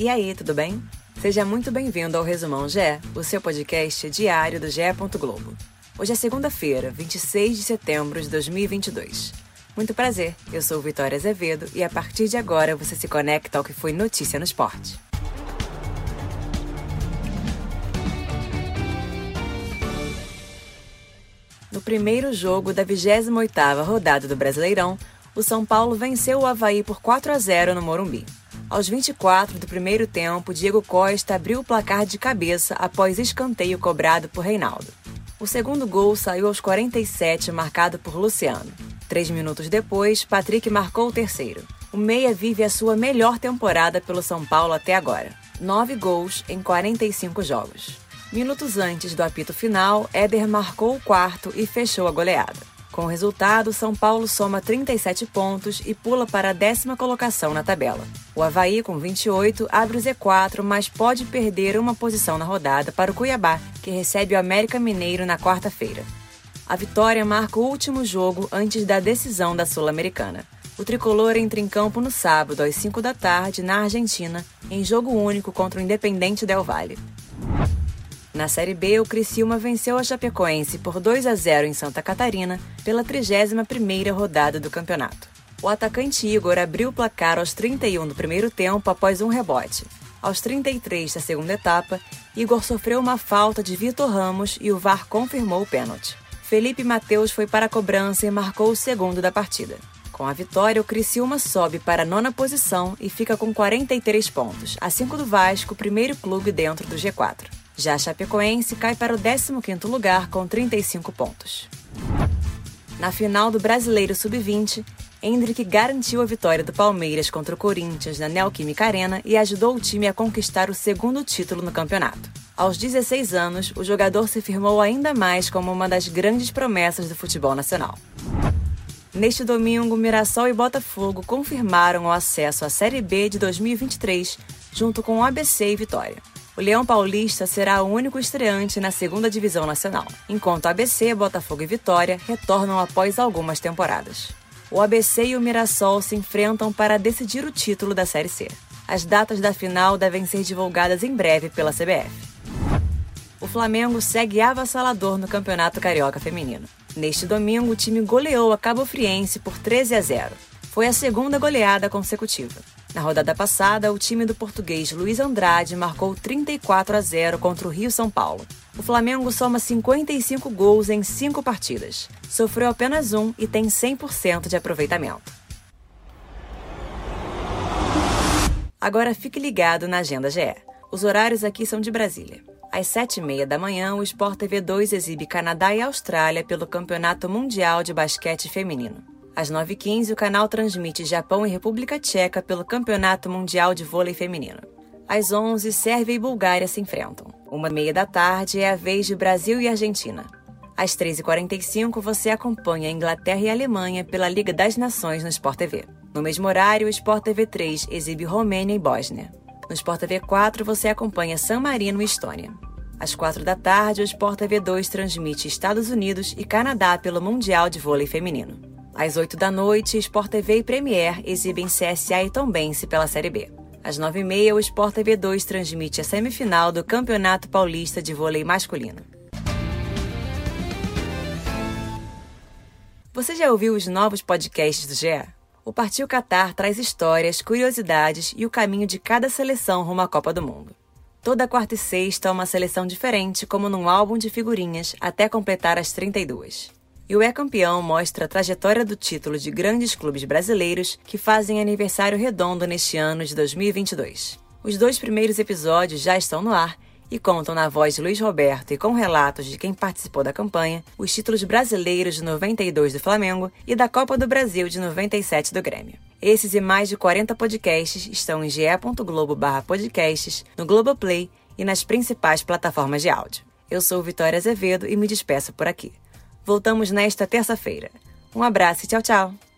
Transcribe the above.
E aí, tudo bem? Seja muito bem-vindo ao Resumão GE, o seu podcast diário do GE. Globo. Hoje é segunda-feira, 26 de setembro de 2022. Muito prazer, eu sou Vitória Azevedo e a partir de agora você se conecta ao que foi notícia no esporte. No primeiro jogo da 28ª rodada do Brasileirão, o São Paulo venceu o Havaí por 4 a 0 no Morumbi. Aos 24 do primeiro tempo, Diego Costa abriu o placar de cabeça após escanteio cobrado por Reinaldo. O segundo gol saiu aos 47, marcado por Luciano. Três minutos depois, Patrick marcou o terceiro. O Meia vive a sua melhor temporada pelo São Paulo até agora. Nove gols em 45 jogos. Minutos antes do apito final, Éder marcou o quarto e fechou a goleada. Com o resultado, São Paulo soma 37 pontos e pula para a décima colocação na tabela. O Havaí, com 28, abre o Z4, mas pode perder uma posição na rodada para o Cuiabá, que recebe o América Mineiro na quarta-feira. A vitória marca o último jogo antes da decisão da Sul-Americana. O tricolor entra em campo no sábado, às 5 da tarde, na Argentina, em jogo único contra o Independente Del Valle. Na Série B, o Criciúma venceu a Chapecoense por 2 a 0 em Santa Catarina pela 31ª rodada do campeonato. O atacante Igor abriu o placar aos 31 do primeiro tempo após um rebote. Aos 33 da segunda etapa, Igor sofreu uma falta de Vitor Ramos e o VAR confirmou o pênalti. Felipe Mateus foi para a cobrança e marcou o segundo da partida. Com a vitória, o Criciúma sobe para a nona posição e fica com 43 pontos, a 5 do Vasco, primeiro clube dentro do G4. Já a Chapecoense cai para o 15º lugar com 35 pontos. Na final do Brasileiro Sub-20, Hendrick garantiu a vitória do Palmeiras contra o Corinthians na Neoquímica Arena e ajudou o time a conquistar o segundo título no campeonato. Aos 16 anos, o jogador se firmou ainda mais como uma das grandes promessas do futebol nacional. Neste domingo, Mirassol e Botafogo confirmaram o acesso à Série B de 2023, junto com o ABC e Vitória. O Leão Paulista será o único estreante na segunda divisão nacional, enquanto ABC, Botafogo e Vitória retornam após algumas temporadas. O ABC e o Mirassol se enfrentam para decidir o título da Série C. As datas da final devem ser divulgadas em breve pela CBF. O Flamengo segue avassalador no Campeonato Carioca Feminino. Neste domingo, o time goleou a Cabo Friense por 13 a 0. Foi a segunda goleada consecutiva. Na rodada passada, o time do português Luiz Andrade marcou 34 a 0 contra o Rio São Paulo. O Flamengo soma 55 gols em 5 partidas. Sofreu apenas um e tem 100% de aproveitamento. Agora fique ligado na Agenda GE. Os horários aqui são de Brasília. Às 7h30 da manhã, o Sport TV 2 exibe Canadá e Austrália pelo Campeonato Mundial de Basquete Feminino. Às 9h15, o canal transmite Japão e República Tcheca pelo Campeonato Mundial de Vôlei Feminino. Às 11 Sérvia e Bulgária se enfrentam. Uma meia da tarde é a vez de Brasil e Argentina. Às 3h45, você acompanha a Inglaterra e a Alemanha pela Liga das Nações no Sport TV. No mesmo horário, o Sport TV 3 exibe Romênia e Bósnia. No Sport TV 4, você acompanha San Marino e Estônia. Às 4 da tarde, o Sport TV 2 transmite Estados Unidos e Canadá pelo Mundial de Vôlei Feminino. Às 8 da noite, Sport TV e Premier exibem CSA e Tombense pela Série B. Às 9h30, o Sport TV 2 transmite a semifinal do Campeonato Paulista de Vôlei Masculino. Você já ouviu os novos podcasts do GE? O Partiu Qatar traz histórias, curiosidades e o caminho de cada seleção rumo à Copa do Mundo. Toda quarta e sexta, uma seleção diferente, como num álbum de figurinhas, até completar as 32 e o É Campeão mostra a trajetória do título de grandes clubes brasileiros que fazem aniversário redondo neste ano de 2022. Os dois primeiros episódios já estão no ar e contam na voz de Luiz Roberto e com relatos de quem participou da campanha os títulos brasileiros de 92 do Flamengo e da Copa do Brasil de 97 do Grêmio. Esses e mais de 40 podcasts estão em ge.globo/podcasts, no Globoplay e nas principais plataformas de áudio. Eu sou Vitória Azevedo e me despeço por aqui. Voltamos nesta terça-feira. Um abraço e tchau, tchau!